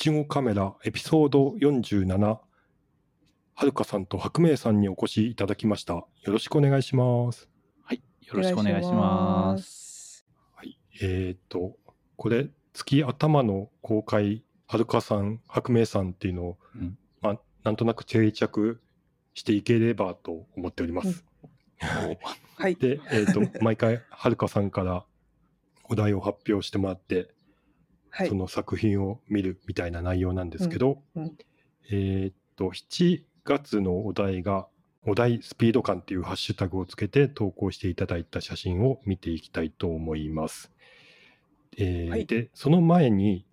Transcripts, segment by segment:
ちごカメラエピソード47、はるかさんと白明さんにお越しいただきました。よろしくお願いします。はい。よろしくお願いします。はい。えっ、と、これ、月頭の公開、はるかさん、白明さんっていうのを、うんまあ、なんとなく定着していければと思っております。はい。で、えっ、と、毎回、はるかさんからお題を発表してもらって、はいそ。の作品を見るみたいな内容なんですけど、うんうんえーっと、7月のお題が、お題スピード感っていうハッシュタグをつけて投稿していただいた写真を見ていきたいと思います。えーはいで、その前に、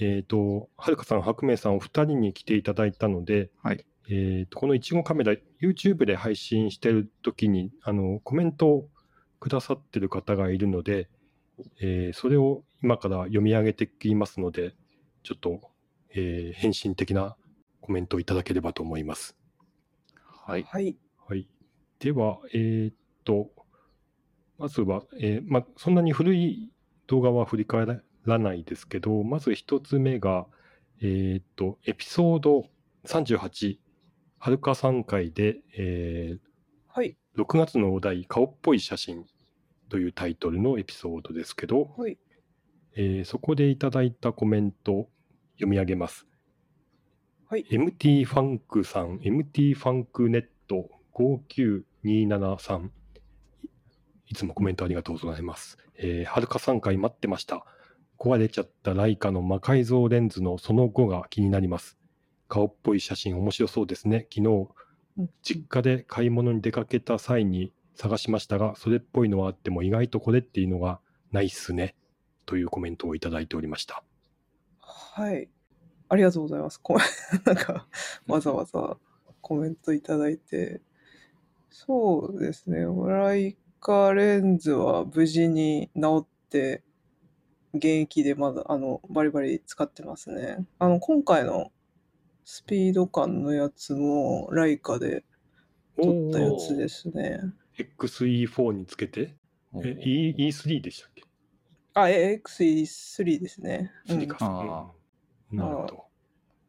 えーっと、はるかさん、白明さんお二人に来ていただいたので、はいえと、このいちごカメラ、YouTube で配信してる時に、あの、コメントをくださってる方がいるので、えーそれを今から読み上げていきますので、ちょっと、えー返信的なコメントをいただければと思います。はい。はい。はい。では、えーっと、まずは、えーま、そんなに古い動画は振り返らないですけど、まず一つ目が、えーっと、エピソード38、はるか3回で、えーはい。6月のお題、顔っぽい写真というタイトルのエピソードですけど、はい。えーそこでいただいたコメント読み上げます。はい。MT ファンクさん、MT ファンクネット59273。いつもコメントありがとうございます。えー、はるか3回待ってました。壊れちゃったライカの魔改造レンズのその後が気になります。顔っぽい写真面白そうですね。昨日、うん実家で買い物に出かけた際に探しましたが、それっぽいのはあっても意外とこれっていうのがないっすね。というコメントをいただいておりました。はい。ありがとうございます。こ なんか、わざわざコメントいただいて。そうですね。ライカレンズは無事に治って、現役でまだ、あの、バリバリ使ってますね。あの、今回のスピード感のやつも、ライカで撮ったやつですね。XE4 につけて、え E- E3 でしたっけ？あ、え XE3 ですね。うん ?3 か。あうんなるほど。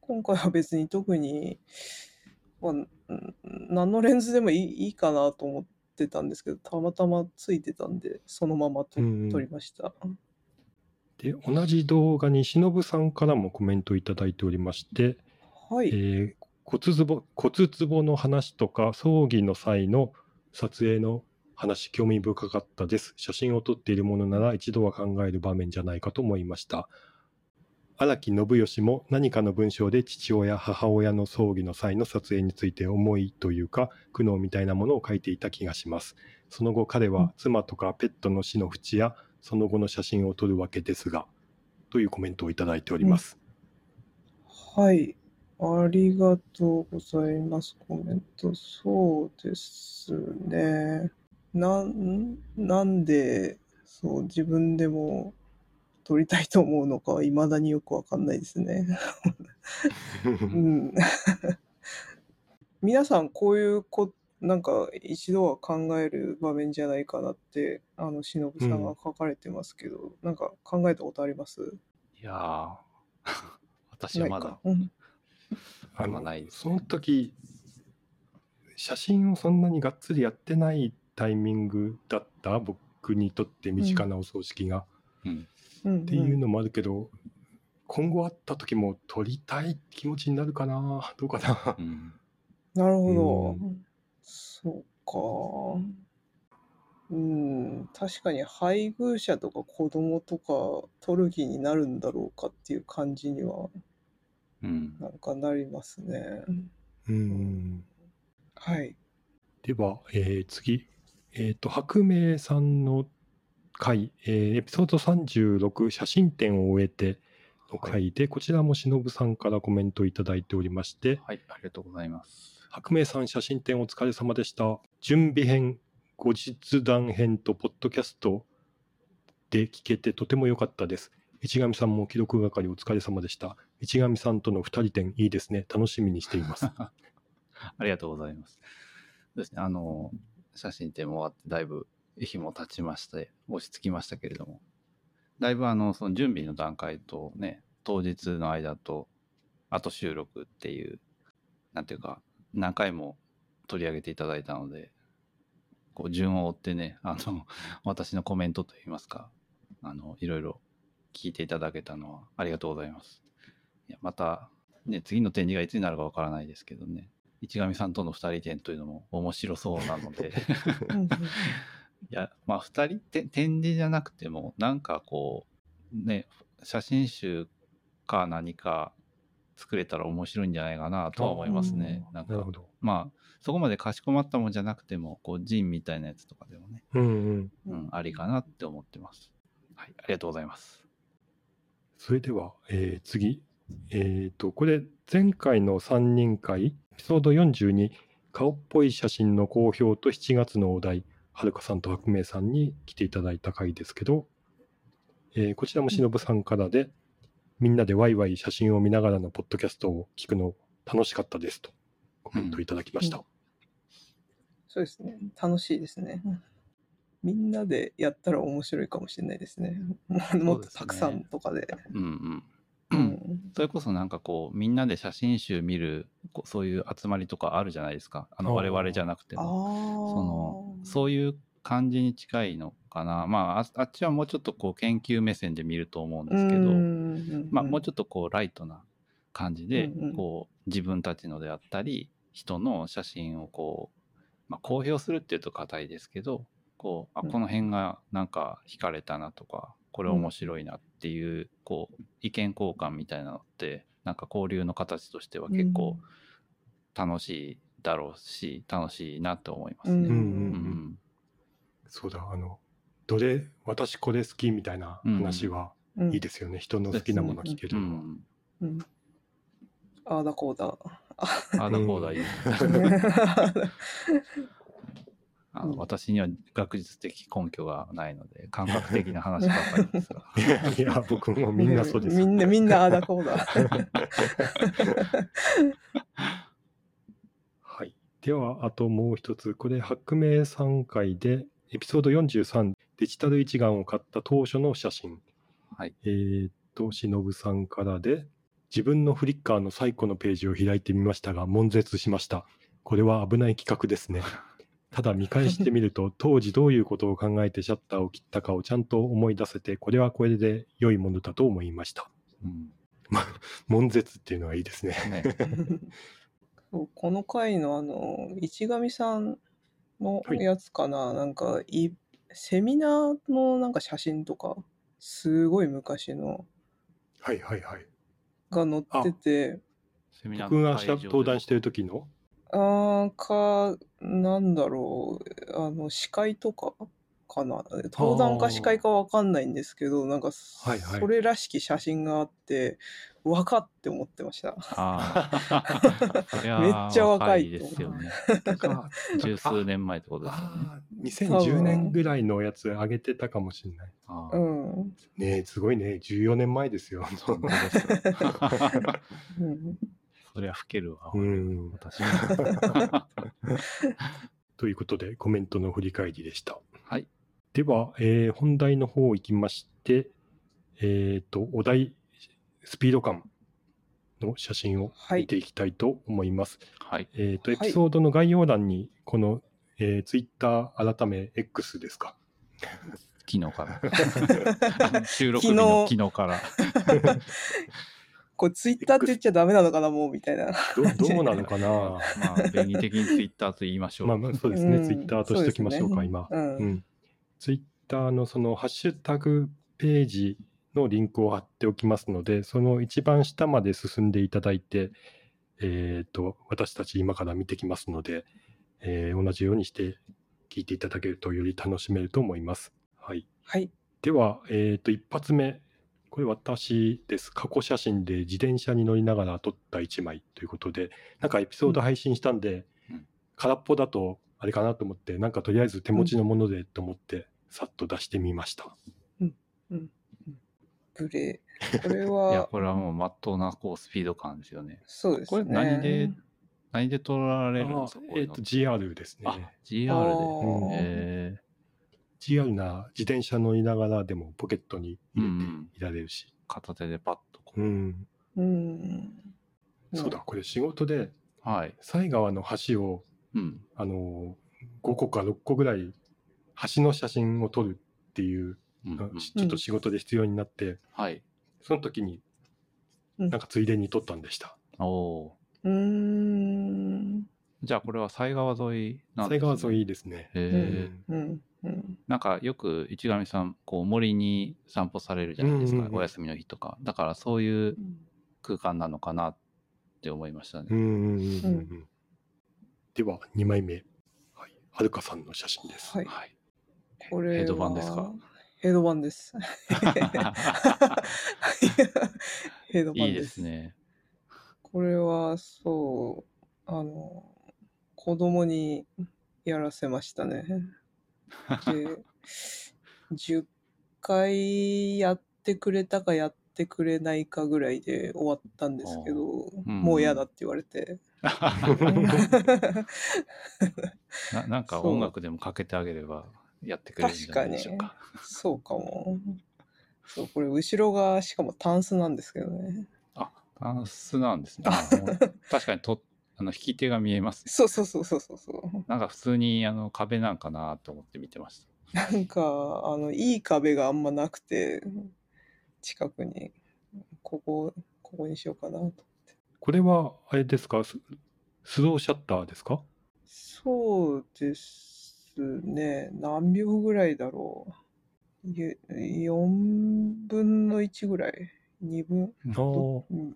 今回は別に特に、まあ、ん何のレンズでもいいいいかなと思ってたんですけど、たまたまついてたんで、そのままとうん撮りました。で、同じ動画に忍さんからもコメントいただいておりまして、はい。えー骨壺、骨壺の話とか、葬儀の際の撮影の話、興味深かったです。写真を撮っているものなら一度は考える場面じゃないかと思いました。荒木信義も何かの文章で父親、母親の葬儀の際の撮影について思いというか、苦悩みたいなものを書いていた気がします。その後彼は妻とかペットの死の淵やその後の写真を撮るわけですが、というコメントをいただいております。はい。ありがとうございます。コメント。そうですね。なん、なんで、そう、自分でも撮りたいと思うのかは未だによくわかんないですね。うん。皆さんこういうこなんか一度は考える場面じゃないかなってあの忍さんが書かれてますけど、なんか考えたことあります？いやー。私はまだ。ないか、うん。あのまあないですその時写真をそんなにがっつりやってないタイミングだった？僕にとって身近なお葬式が、うん、うんっていうのもあるけど今後会った時も撮りたい気持ちになるかな？どうかな？うん、なるほど、うそうか。うん。確かに配偶者とか子供とか取る気になるんだろうかっていう感じにはうん、なんかなりますね。うん。はい。では、えー次、えっ、と、白明さんの回、えーエピソード36、写真展を終えての回で、こちらも忍さんからコメントいただいておりまして、はい、ありがとうございます。白明さん写真展お疲れ様でした。準備編、後日談編とポッドキャストで聞けてとても良かったです。市上さんも記録係お疲れ様でした。市上さんとの二人展いいですね。楽しみにしています。ありがとうございます。ですね、あの、写真展も終わって、だいぶ日も経ちまして、落ち着きましたけれども、だいぶあの、その準備の段階とね、当日の間と、後収録っていう、なんていうか、何回も取り上げていただいたので、こう順を追ってね、あの、私のコメントといいますか、あの、いろいろ聞いていただけたのはありがとうございます。いやまた、ね、次の展示がいつになるかわからないですけどね、市上さんとの二人展というのも面白そうなので、いや、まあ、二人て展示じゃなくても、なんかこう、ね、写真集か何か作れたら面白いんじゃないかなとは思いますね。なんかなるほ、ど。まあ、そこまでかしこまったもんじゃなくても、こう、ジンみたいなやつとかでもね、うんうん。うん、ありかなって思ってます。はい、ありがとうございます。それでは、えー次。えっ、と、これ、前回の3人会、エピソード42、顔っぽい写真の公表と7月のお題、はるかさんと白明さんに来ていただいた回ですけど、えーこちらもしのぶさんからで、みんなでワイワイ写真を見ながらのポッドキャストを聞くの楽しかったですとコメントいただきました。うんそうですね。楽しいですね。みんなでやったら面白いかもしれないですね。もっとたくさんとかで。うんうん。うんそれこそなんかこう、みんなで写真集見る、そういう集まりとかあるじゃないですか。あの、我々じゃなくて。も。その、そういう感じに近いのかな。まあ、ああっちはもうちょっとこう、研究目線で見ると思うんですけど、まあ、もうちょっとこう、ライトな感じでうんうん、こう、自分たちのであったり、人の写真をこう、まあ、公表するっていうと硬いですけど、こう、あ、うんこの辺がなんか惹かれたなとか、これ面白いなっていう、こう、意見交換みたいなのって、なんか交流の形としては結構楽しいだろうし、楽しいなと思いますね。うんうんうんうんそうだ、あの、どれ、私これ好きみたいな話はうんいいですよね。人の好きなもの聞けるうのは。ん。うんああだこうだ。ああだこうだいい。あのうん私には学術的根拠がないので、感覚的な話ばかりですが。いや、僕もみんなそうです。みんな、みんなああだこうだ。はい。では、あともう一つ。これ、白明3回で、エピソード43、デジタル一眼を買った当初の写真。はい。えーっと、しのぶさんからで、自分のフリッカーの最古のページを開いてみましたが、悶絶しました。これは危ない企画ですね。ただ見返してみると、当時どういうことを考えてシャッターを切ったかをちゃんと思い出せて、これはこれで良いものだと思いました。うん 悶絶っていうのはいいですね。ね、そうこの回のあの、市上さんのやつかな、なんかい、セミナーのなんか写真とか、すごい昔の。はいはいはい。が載ってて、セミナー僕がの会場で登壇してる時の？あーか、なんだろう、あの、司会とかかな？登壇か司会かわかんないんですけど、なんか、はいはい。それらしき写真があって、若って思ってました。めっちゃ若いですよね。か十数年前ってことですよね。あー2010年ぐらいのやつ上げてたかもしれない。ねえ、すごいね。14年前ですよ。本当ですようんそりゃ老けるわ。うん。私も。ということで、コメントの振り返りでした。はい。では、えー本題の方行きまして、えっ、と、お題、スピード感の写真をはい見ていきたいと思います。はい。えっ、と、エはいピソードの概要欄に、この、えー、ツイッター改め X ですか？昨日から。収録日の昨日から。これツイッターって言っちゃダメなのかな、もうみたいな。どどうなのかな？まあ、便利的にツイッターと言いましょう。まあまあ、そうですね、うんツイッターとしておきましょうか、そうね今。うんうん。ツイッターのそのハッシュタグページのリンクを貼っておきますので、その一番下まで進んでいただいて、えっ、と、私たち今から見てきますので、えー同じようにして聞いていただけるとより楽しめると思います。はい。はい。では、えっ、と、一発目。これ私です。過去写真で自転車に乗りながら撮った一枚ということで、なんかエピソード配信したんで、うん空っぽだとあれかなと思って、なんかとりあえず手持ちのものでと思って、さっと出してみました。ブレ。これいや、は、これはもうまっとうなこうスピード感ですよね。これそうですね。何で、何で撮られるんですか？あえっ、と、GR ですあね。、GR あで。ーえ GR な自転車乗りながらでもポケットにー、う入れてん。いられるし。片手でパッとこう。うん。うん。そうだ、これ仕事で、はい。犀川の橋を、うん。あのー、5個か6個ぐらい、橋の写真を撮るっていう、うんうんちょっと仕事で必要になって、はい。その時に、うんなんかついでに撮ったんでした。おおうーん。ー。じゃあこれは犀川沿いなんです、犀川ね、沿いですね。へえ、うん。うん。なんかよく市上さん、こう森に散歩されるじゃないですか、うんうんうんお休みの日とか。だからそういう空間なのかなって思いましたね。うんうんうんうんうん。では、2枚目。はい。はるかさんの写真です。はい。はい。これはヘッドバンですか？ヘッドバンです。ヘッドバンです。いいですね。これはそう、あの、子供にやらせましたね。で、10回やってくれたかやってくれないかぐらいで終わったんですけど、うんもう嫌だって言われて。ななんか音楽でもかけてあげればやってくれるんじゃないでしょうか。そうかも。そう、これ後ろがしかもタンスなんですけどね。あ、タンスなんですね。確かにとあの引き手が見えます。そうそうそうそうそうそう。なんか普通にあの壁なんかなと思って見てました。なんか、あの、いい壁があんまなくて、近くに、ここ、ここにしようかなと。これは、あれですか？ススローシャッターですか？そうですね。何秒ぐらいだろう？ゆ4分の1ぐらい？2分？あどうん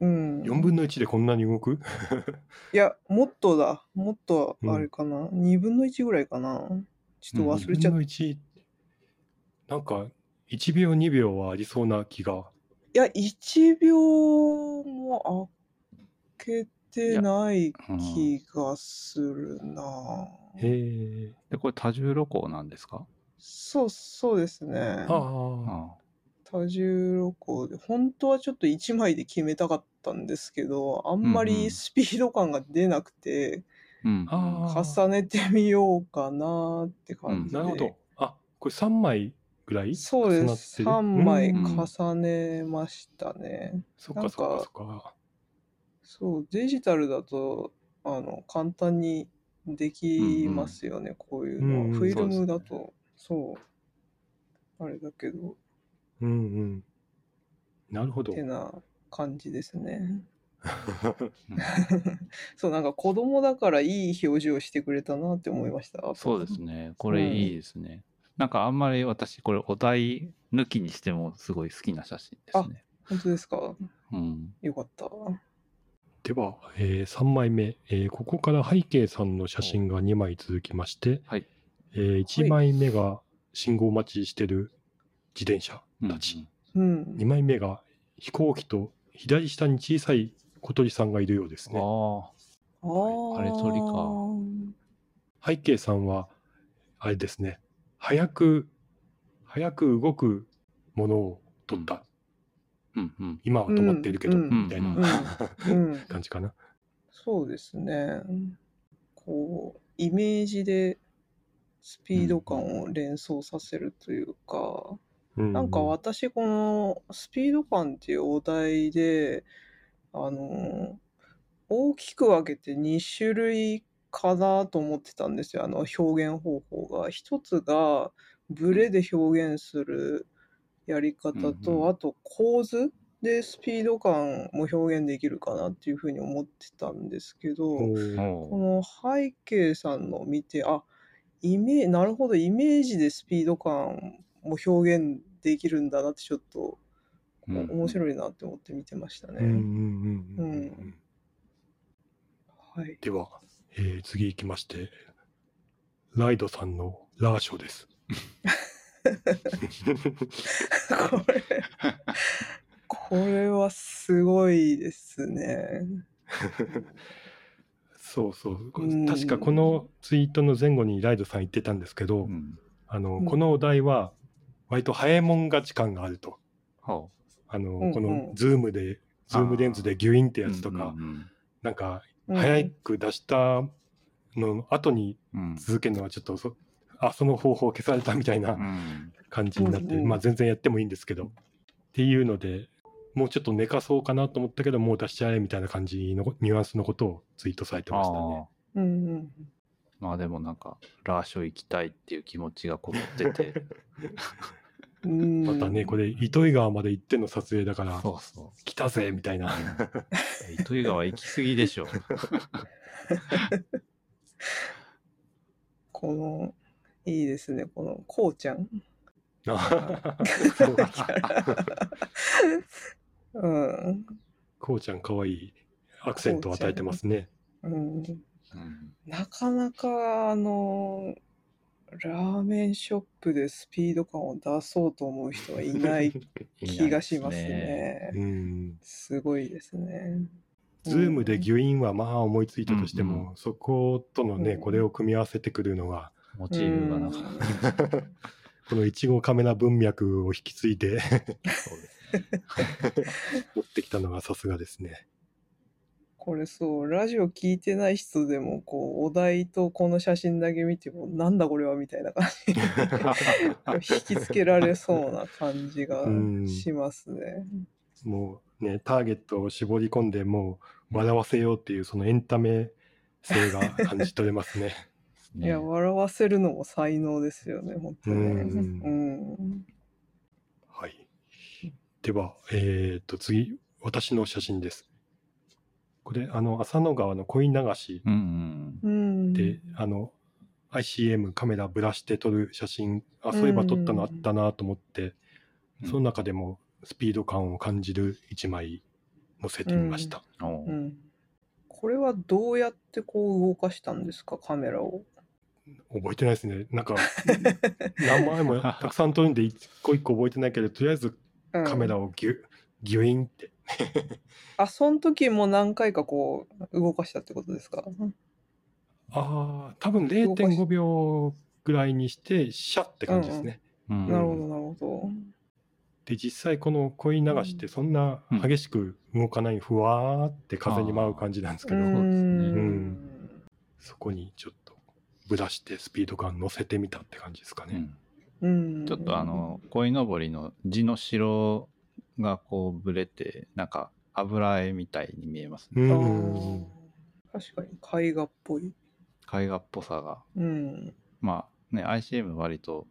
うん。4分の1でこんなに動く？いや、もっとだ。もっとあれかな？2分の1ぐらいかな？ちょっと忘れちゃ2分のった。い1、なんか、1秒、2秒はありそうな気が。や、1秒も開けてない気がするな。へえ。で、これ多重露光なんですか？そう、そうですね。ああ。あ多重露光で、本当はちょっと1枚で決めたかったんですけど、あんまうんうんりスピード感が出なくて、うん。重ねてみようかなって感じで。なるほど。あ、これ3枚ぐらいそうです。重な3枚ってる？うん重ねましたね。そっなんかかそっかそっか。そう、デジタルだと、あの、簡単にできますよね、こういうのんうんフィルそうですねムだと、そう、あれだけど、うんうん。なるほどて。な感じですね。うん そう、なんか子供だからいい表情してくれたなって思いました。そうですね。これいいですね。なんかあんまり私、これお題抜きにしてもすごい好きな写真ですね。本当ですか？うん。よかった。では、え3枚目、えーここから背景さんの写真が2枚続きまして、はい。え1枚目が信号待ちしてる自転車うんたち、うん。2枚目が飛行機と左下に小さい小鳥さんがいるようですね。ああ。あーあれ鳥か背景さんは、あれですね、早く、早く動くものを撮った。うんうん。今は止まっているけど、うんみたいな。感じかな。そうですね。こう、イメージでスピード感を連想させるというか、うんなんか私このスピード感っていうお題で、あの、大きく分けて2種類かなと思ってたんですよ、あの表現方法が。一つがブレで表現するやり方うんと、うんあと構図でスピード感も表現できるかなっていうふうに思ってたんですけど、この背景さんのを見て、あ、イメなるほど、イメージでスピード感も表現できるんだなってちょっと面白いなって思って見てましたね。うんうんうんうんうんうんはい。では、えー次行きまして、ライドさんのラーショです。これ、これはすごいですね。そうそう。こうん確かこのツイートの前後にライドさん言ってたんですけど、うん。あの、うんこのお題は、割と早いもん勝ち感があると。はあの、うんこのズームで、ズームレンズでギュインってやつとか、うんうんなんか、うん早く出したの後にうん。続けるのはちょっとそ、あ、その方法消されたみたいなうん。感じになって、うんうんまあ全然やってもいいんですけど。っていうので、もうちょっと寝かそうかなと思ったけど、もう出しちゃえみたいな感じのニュアンスのことをツイートされてましたね。ああ。うんうんまあでもなんか、ラーショ行きたいっていう気持ちがこもってて。うん。またね、これ、糸魚川まで行っての撮影だから、そうそ来たぜみたいな。う。糸魚川行き過ぎでしょ。この、いいですね。この、こうちゃん。こうちゃん、かわいいアクセントを与えてますね。うん。うんなかなか、あの、ラーメンショップでスピード感を出そうと思う人はいない 気がしますね。うん。すごいですね。ズームでギュインはまあ思いついたとしても、うんうそことのね、うんこれを組み合わせてくるのが、モチーフがなんか、このいちごカメラ文脈を引き継いで持ってきたのがさすがですね。これそう、ラジオ聞いてない人でも、こう、お題とこの写真だけ見ても、なんだこれはみたいな感じ引きつけられそうな感じがうんしますね。もうね、ターゲットを絞り込んで、もう笑わせようっていうそのエンタメ性が感じ取れますね。ねいや、笑わせるのも才能ですよね、本当ね。う。はい。では、えっ、と、次、私の写真です。これ、あの、浅野川の恋流しうんうん。うん。で、あの、ICM カメラぶらして撮る写真、あ、そういえば撮ったのあったなと思って、うんその中でもスピード感を感じる一枚載せてみました。うん。これはどうやってこう動かしたんですか、カメラを？覚えてないですね。なんか、何枚もたくさん撮るんで、一個一個覚えてないけど、とりあえずうん。カメラをギュ、ギュインって。あ、その時も何回かこう動かしたってことですか？ああ、多分0.5秒ぐらいにして、シャって感じですね。うんなるほど、なるほど。で、実際この恋流しってそんな激しく動かない、ふわーって風に舞う感じなんですけど、そうですね。うん。そこにちょっとぶらしてスピード感乗せてみたって感じですかね。うんうんちょっとあの、鯉のぼりの地の白がこうぶれて、なんか油絵みたいに見えますね。確かに絵画っぽい。絵画っぽさが。うん。まあね、ICM 割と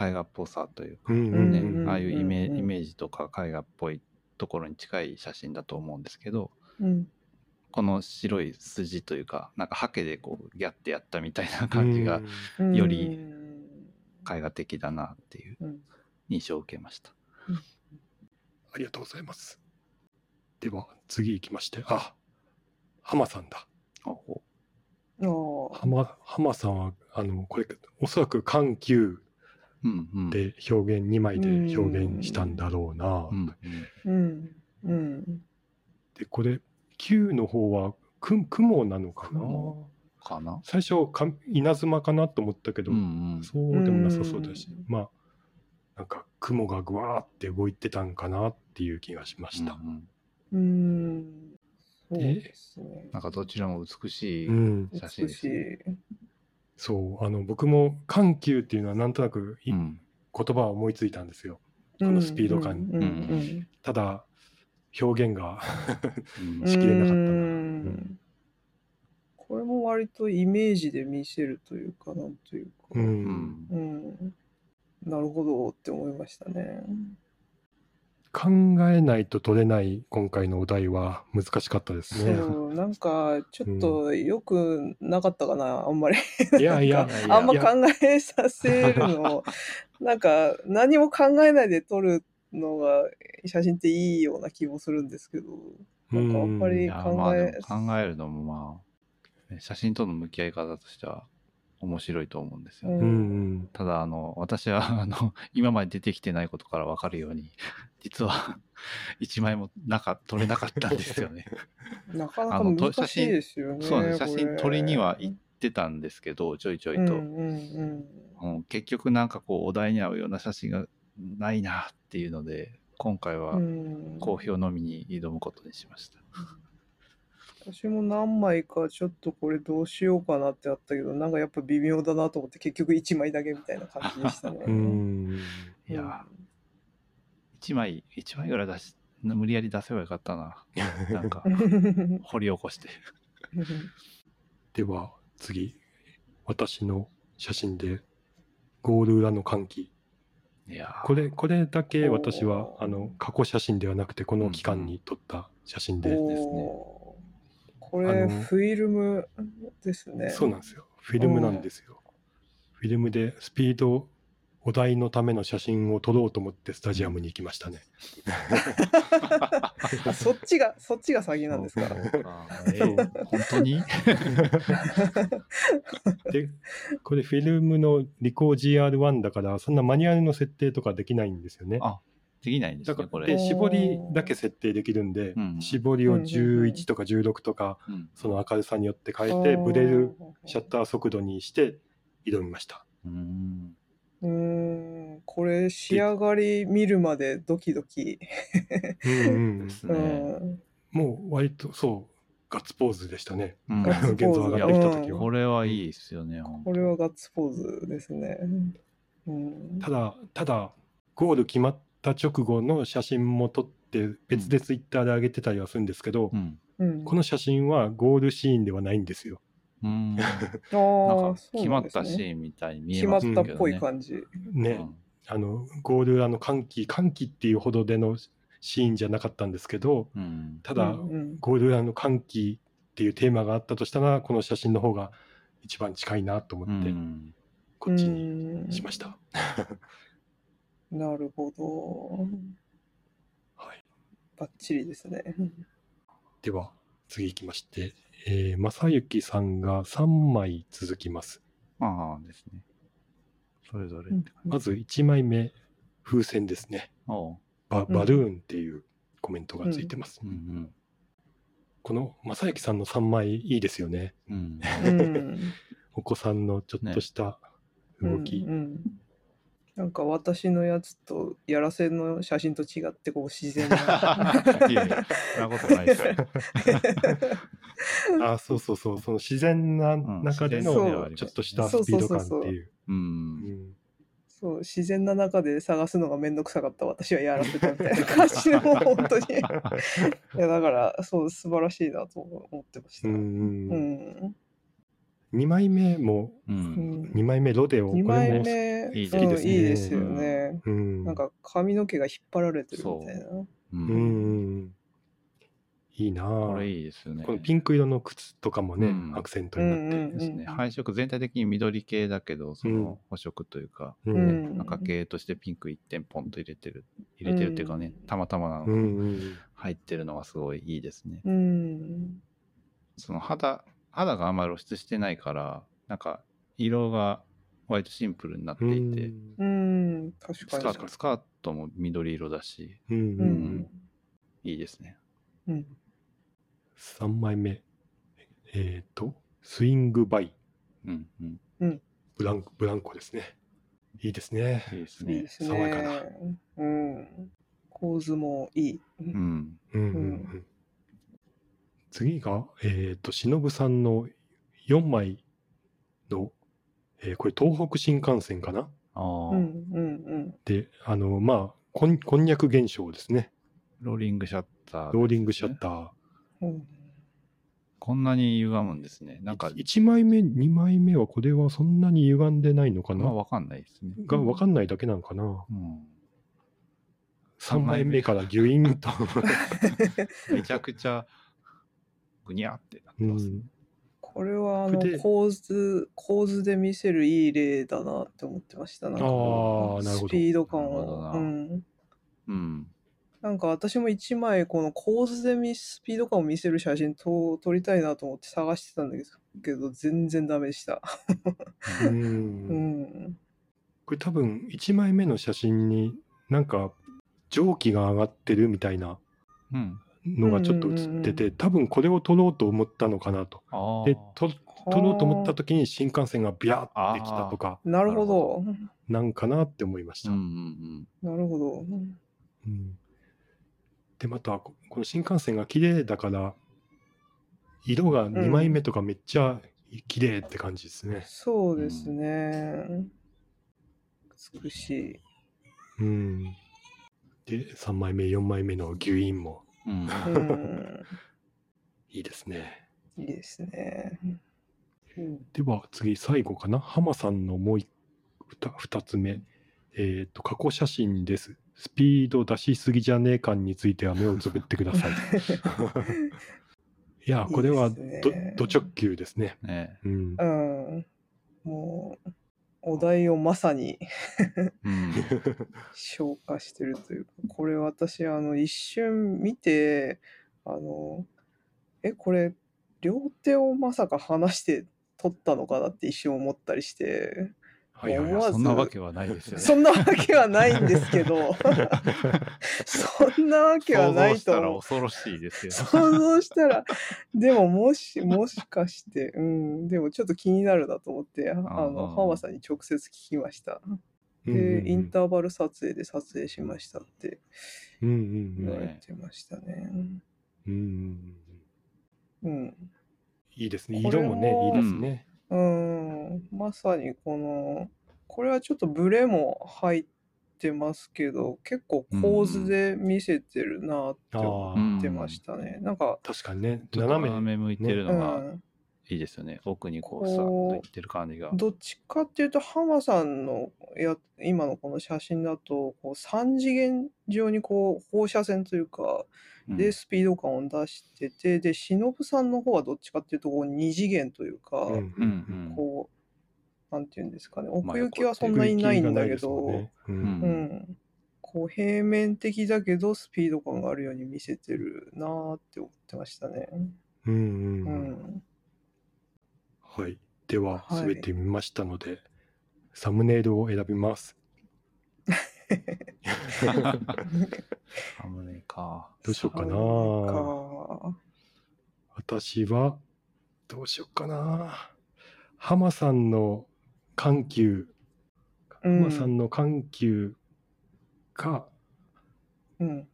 絵画っぽさというか、ねうんああいうイメ,、うんうんイメージとか絵画っぽいところに近い写真だと思うんですけど、うん。この白い筋というか、なんかハケでこうギャッてやったみたいな感じがうんよりうん絵画的だなっていううん印象を受けました。ありがとうございます。では次行きまして、あ、浜さんだ。浜浜さんは、あの、これ、おそらく緩急ううんうん。で表現、2枚で表現したんだろうな。うんうんうん。うん。で、これ、9の方は、く雲なのかな？雲かな？最初か、稲妻かなと思ったけど、うんうん。そうでもなさそうだし、うんまあ、なんか雲がぐわーって動いてたんかなっていう気がしました。うんうん。そうですね。なんかどちらも美しいうん、写真美しい。そう、あの、僕も緩急っていうのはなんとなくいうん言葉を思いついたんですよ。このスピード感うんうんただ、表現がうんうんしきれなかったなうんこれも割とイメージで見せるというか、なんというか。う。うんんうんなるほどって思いましたね。考えないと取れない今回のお題は難しかったですね。そう、なんか、ちょっとよくなかったかな、あんまり。いやいやいやいやあんま考えさせるの、なんか、何も考えないで撮るのが、写真っていいような気もするんですけど、なんかあんまいりや考え考えるのもまあね写真との向き合い方としては面白いと思うんですよね。ううんうん。ただあの私はあの今まで出てきてないことから分かるように 実は 一枚もなか撮れなかったんですよね。なかなか難しいですよね。そうなんです写真撮りには行ってたんですけどちょいちょいと、うんうんうんうん結局なんかこうお題に合うような写真がないなっていうので今回はうん好評のみに挑むことにしました。私も何枚かちょっとこれどうしようかなってあったけど、なんかやっぱ微妙だなと思って結局1枚だけみたいな感じでしたね。うん。いや1枚1枚ぐらい出し無理やり出せばよかったな。なんか、掘り起こして。では次、私の写真でゴール裏の歓喜。これ、これだけ私はあの過去写真ではなくて、この期間に撮った写真で、おですねーこれ、フィルムですね。そうなんですよ。フィルムなんですよ。フィルムでスピード、お題のための写真を撮ろうと思ってスタジアムに行きましたね。あ そっちが、そっちが先なんですか？えー本当に？で、これフィルムのリコー GR1 だから、そんなマニュアルの設定とかできないんですよね。あ、できないんですね、こだから、れ。で、絞りだけ設定できるんで、うん絞りをうんうんうん11とか16とか、うんその明るさによって変えて、ブレるシャッター速度にして挑みました。うん。うーん、これ仕上がり見るまでドキドキ。うんうんうですね。ん、もう割とそう、ガッツポーズでしたね。うんガッツポーズ現像上がってきた時は。これはいいですよね。これはガッツポーズですね。うん、ただ、ただ、ゴール決まった直後の写真も撮って、別でツイッターで上げてたりはするんですけど、うん。うん、この写真はゴールシーンではないんですよ。うん。なんあか決まったシーンみたいに見え決まますけどね。ったっぽい感じ。ね、あの、ゴール裏の歓喜、歓喜っていうほどでのシーンじゃなかったんですけど、うん。うん。ただ、うんうんゴール裏の歓喜っていうテーマがあったとしたら、この写真の方が一番近いなとう思って、ん。こっちにしました。なるほど。はい。バッチリですね。では、次行きまして、えー、正幸さんが3枚続きます。ああですね。それぞれ。まず1枚目、風船ですね。バうんバルーンっていうコメントがついてます。うんうん。この正幸さんの3枚いいですよね。うん。うん お子さんのちょっとした動き。うんうんなんか私のやつとやらせの写真と違ってこう自然な。いやいや、そんなことないですよ。あ、そうそうそう、その自然な中でうん。のちょっとしたスピード感っていう。そう自然な中で探すのがめんどくさかった私はやらせたみたいな感じの本当に。いやだからそう素晴らしいなと思ってました。ううん。ん2枚目も、う。うんん2枚目ロデオ、こ2れ枚も、目いいうんですねいいですよね。うん、なんか髪の毛が引っ張られてるみたいな。う。うんん、いいなぁこれいいですよね。このピンク色の靴とかもね、うんアクセントになって、うんうんですね。配色全体的に緑系だけど、そうんの補色というか、ううんん赤系としてピンク一点ポンと入れてる。入れてるっていうかね、たまたまなのかうんうん入ってるのがすごいいいですね。うんその肌、肌があんまり露出してないから、なんか色が割とシンプルになってうんいて、うん。確スかに。カートスカートも緑色だし、うん。ううん。んいいですね。うん。3枚目。えっ、とスイングバイ。うんうん。ブランコブランコですね。いいですね。いいですね。爽やかな。うん。構図もいい。うん。うんうんううんん次がえっ、と忍さんの4枚の、えーこれ東北新幹線かな？ああ、うんうんであのまあこんこんにゃく現象ですね。ローリングシャッター、ローリングシャッター、うん。うん。こんなに歪むんですね。なんか、1枚目2枚目はこれはそんなに歪んでないのかな、まあわかんないですね。が分かんないだけなのかな、うん。3枚目からギュインと、めちゃくちゃ、ぐにゃってなってうます。ん、これはあの構図構図で見せるいい例だなって思ってました。なんかこうあーなるほどスピード感なるほどなを。うん。うん。なんか私も一枚この構図で見スピード感を見せる写真と撮りたいなと思って探してたんだけどけど全然ダメでした。ううんん。これ多分1枚目の写真になんか蒸気が上がってるみたいなうん。のがちょっと映ってて、多分これを撮ろうと思ったのかなと。で撮撮ろうと思った時に新幹線がビャーってきたとかなるほど。なんかなって思いました。うんうんなるほど。うんでまたここの新幹線が綺麗だから色が2枚目とかめっちゃ綺麗って感じですね。そうですね。美しい。うん、で、3枚目、4枚目の牛印もうん。うん。いいですね。いいですね。うんでは次、最後かな？浜さんのもう一二二つ目。えっ、と、過去写真です。スピード出しすぎじゃねえ感については目をつぶってください。いや、これはいいですどねど直球ですね。ねうん。うん。お題をまさにうん。消化してるというか、これ私、あの、一瞬見て、あの、え、これ、両手をまさか離して撮ったのかなって一瞬思ったりして、はいはいはい。思わずそんなわけはないですよね。そんなわけはないんですけど、そんなわけはない想像したらと恐ろしいですよ。想像したら、でももし、もしかして、うん、でもちょっと気になるなと思って、あうんの、浜さんに直接聞きました。うんうんうんで、インターバル撮影で撮影しましたってうんうん言わねれてましたね。うんうんうん。うん。いいですね。色もね、もいいですね。うん、まさにこの、これはちょっとブレも入ってますけど、結構構図で見せてるなって思ああ、ってましたね。なんか、確かにね。ちょっと斜め。斜め向いてるうのがん、いいですよね。奥にこう、さっといってる感じが。どっちかっていうと、浜さんのや今のこの写真だと、こう3次元上にこう放射線というか、うんで、スピード感を出してて、で、忍さんの方はどっちかっていうと、こう2次元というか、うんうんうんうん。こう、なんていうんですかね、まあ奥行きはそんなにないんだけど、ねうんうん、こう平面的だけどスピード感があるように見せてるなーって思ってましたね。うんうんううんん。はい。では、はいすべて見ましたので、サムネイルを選びます。サムネか。どうしようかな私は、どうしようかな。浜さんの緩急、うん浜さんの緩急か、うん。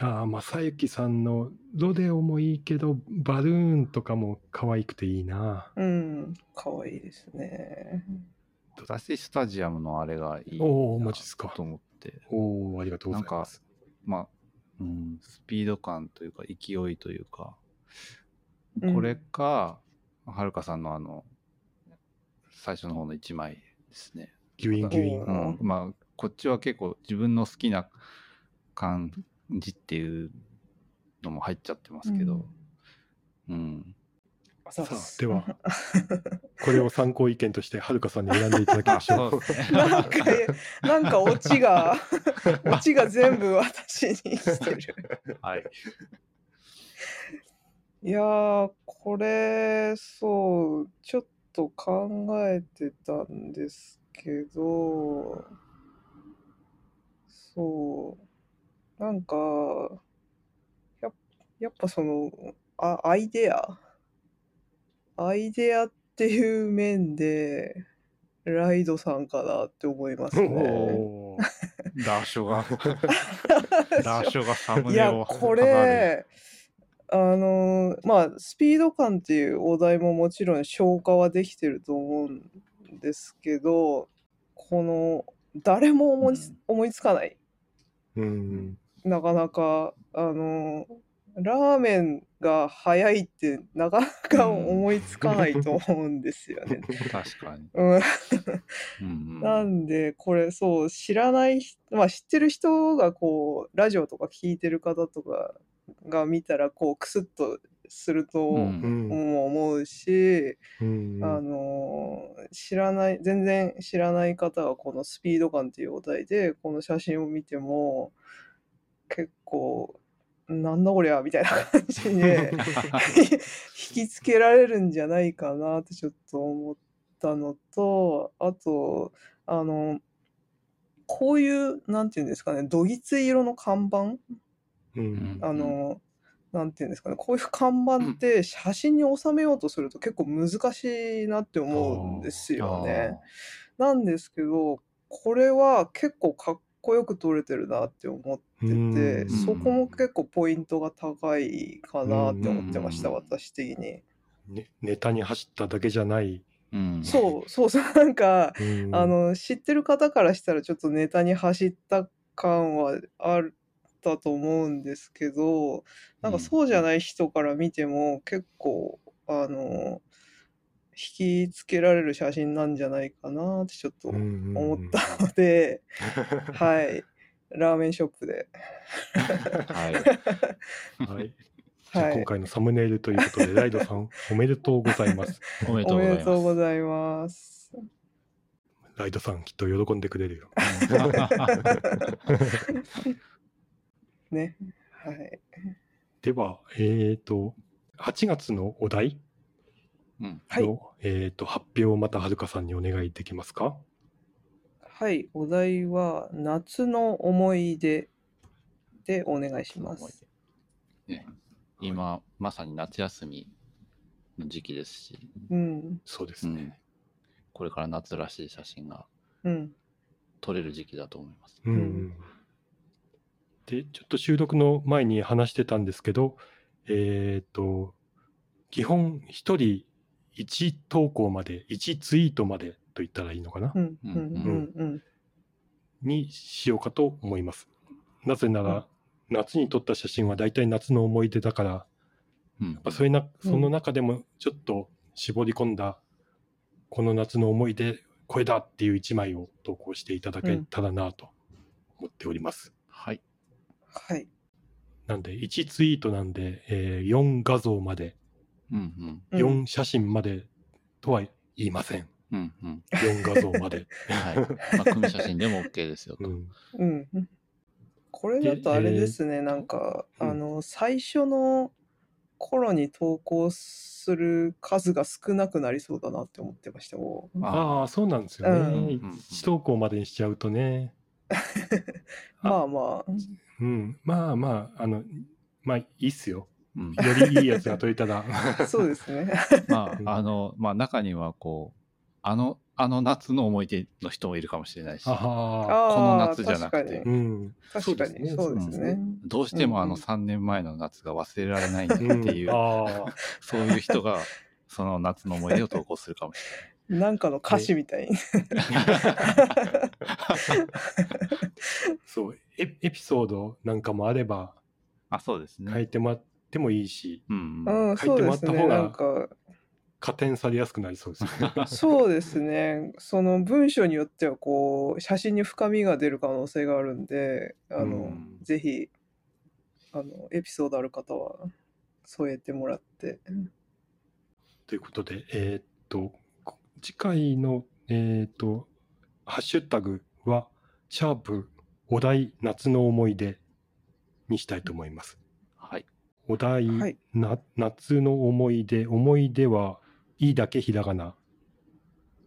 ああ、正幸さんのロデオもいいけど、バルーンとかも可愛くていいな。うん。かわいいですね。私、スタジアムのあれがいいおーなマジっすかと思って。おおありがとうございます。まあ、うん、スピード感というか、勢いというか、うんこれか、はるかさんのあの、最初の方の1枚ですね。ギュインギュインお。うん、まあ、こっちは結構自分の好きな感じっていうのも入っちゃってますけど、うん。ささあ、では、これを参考意見として、はるかさんに選んでいただきましょう。なんか、なんかオチが、オチが全部私にしてる。はい。いやー、これ、そう、ちょっと考えてたんですけど、そう、なんか、やっやっぱその、あ、アイデア、アイデアっていう面で、ライドさんかなって思いますね。おーダーショが、ダーショがサムいや、ネをこれ、あのーまあ、スピード感っていうお題ももちろん消化はできてると思うんですけど、この、誰も思いつ,、うん思いつかない。うん。なかなか、あのーラーメンが早いってなかなか思いつかないと思うんですよね。確かに。うん、なんで、これ、そう、知らない人、まあ、知ってる人が、こう、ラジオとか聞いてる方とかが見たら、こう、クスッとすると思うし、うん。あのー知らない、全然知らない方が、このスピード感っていうお題で、この写真を見ても、結構、なんだこりゃ、みたいな感じで、引きつけられるんじゃないかなってちょっと思ったのと、あと、あの、こういう、なんていうんですかね、どぎつい色の看板？うん。あの、なんていうんですかね、こういう看板って写真に収めようとすると結構難しいなって思うんですよね。なんですけど、これは結構かっこよく撮れてるなって思ってうん。て、そこも結構ポイントが高いかなって思ってました、うん。私的に。ねネタに走っただけじゃない。うん、そう、そうそう、なんか、うん。あ、の、知ってる方からしたらちょっとネタに走った感はあったと思うんですけど、なんかうん。そうじゃない人から見ても結構、あの、引きつけられる写真なんじゃないかなってちょっと思ったので、はい。ラーメンショップで。はい。はい。じゃあはい今回のサムネイルということで、ライドさん おめでとうございます。おめでとうございます。ライドさんきっと喜んでくれるよ。ね。はい。では、えっ、と、8月のお題うん。はいの、えっ、と、発表をまたはるかさんにお願いできますか？はい。お題は、夏の思い出でお願いします。ね、今、まさに夏休みの時期ですし、うん。そうですね。うん、これから夏らしい写真がうん。撮れる時期だと思います。うんうんで、ちょっと収録の前に話してたんですけど、えっ、と、基本一人1投稿まで、1ツイートまでと言ったらいいのかな、うん。うん。ううん。にしようかと思います。なぜなら、夏に撮った写真は大体夏の思い出だから、うんやっぱそれな、その中でもちょっと絞り込んだ、この夏の思い出、これだっていう一枚を投稿していただけたらなと思っております。はい。はい。なんで、1ツイートなんで、えー4画像まで、うんうん4写真までとは言いません。うん。うんうん。4画像まで。はい。まあ、組写真でも OK ですよと。うん、うん。これだとあれですね、なんか、うんあの、最初の頃に投稿する数が少なくなりそうだなって思ってましたもん。あああ、そうなんですよね。うん1投稿までにしちゃうとね。まあまあ、うん、まあまあ、あの、まあいいっすよ。うん。よりいいやつが取れたら。そうですね。まうんあ、あの、まあ、中には、こう、あの、あの夏の思い出の人もいるかもしれないし、ああこのあ、夏じゃなくて確かにあ、うん。確かに、そうですね。どうしてもあのうんうん3年前の夏が忘れられないんだっていう、そういう人が、その夏の思い出を投稿するかもしなんかの歌詞みたいに。そうエ、エピソードなんかもあればれない。あ、そうですね。書いてもらってもいいし、うん書いてもらそうですね。った方がなんか、加点されやすくなりそうですよね。そうですね。その文章によっては、こう、写真に深みが出る可能性があるんで、あの、うんぜひ、あの、エピソードある方は添えてもらって。ということで、えーっと、こ次回の、えーっと、ハッシュタグは、シャープお題夏の思い出にしたいと思います。はい。お題、はいな夏の思い出、思い出はいいだけひらがな。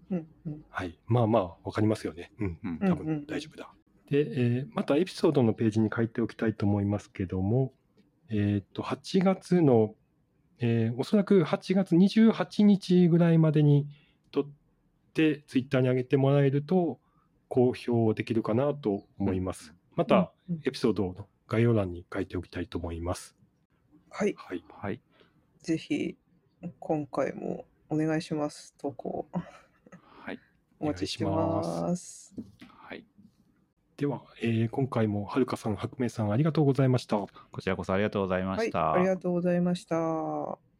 うん、うん。はい。まあまあ、わかりますよね。うん。うんうん多分大丈夫だ。で、えーまたエピソードのページに書いておきたいと思いますけども、えーっと、8月の、えーおそらく8月28日ぐらいまでに撮って、ツイッターに上げてもらえると、公表できるかなと思います。また、うんうんエピソードの概要欄に書いておきたいと思います。はい。はい。はい。ぜひ、今回もお願いします。投稿はい。お待ちしてます。はい。では、えー今回もはるかさん、白明さん、ありがとうございました。こちらこそありがとうございまはい、した。ありがとうございました。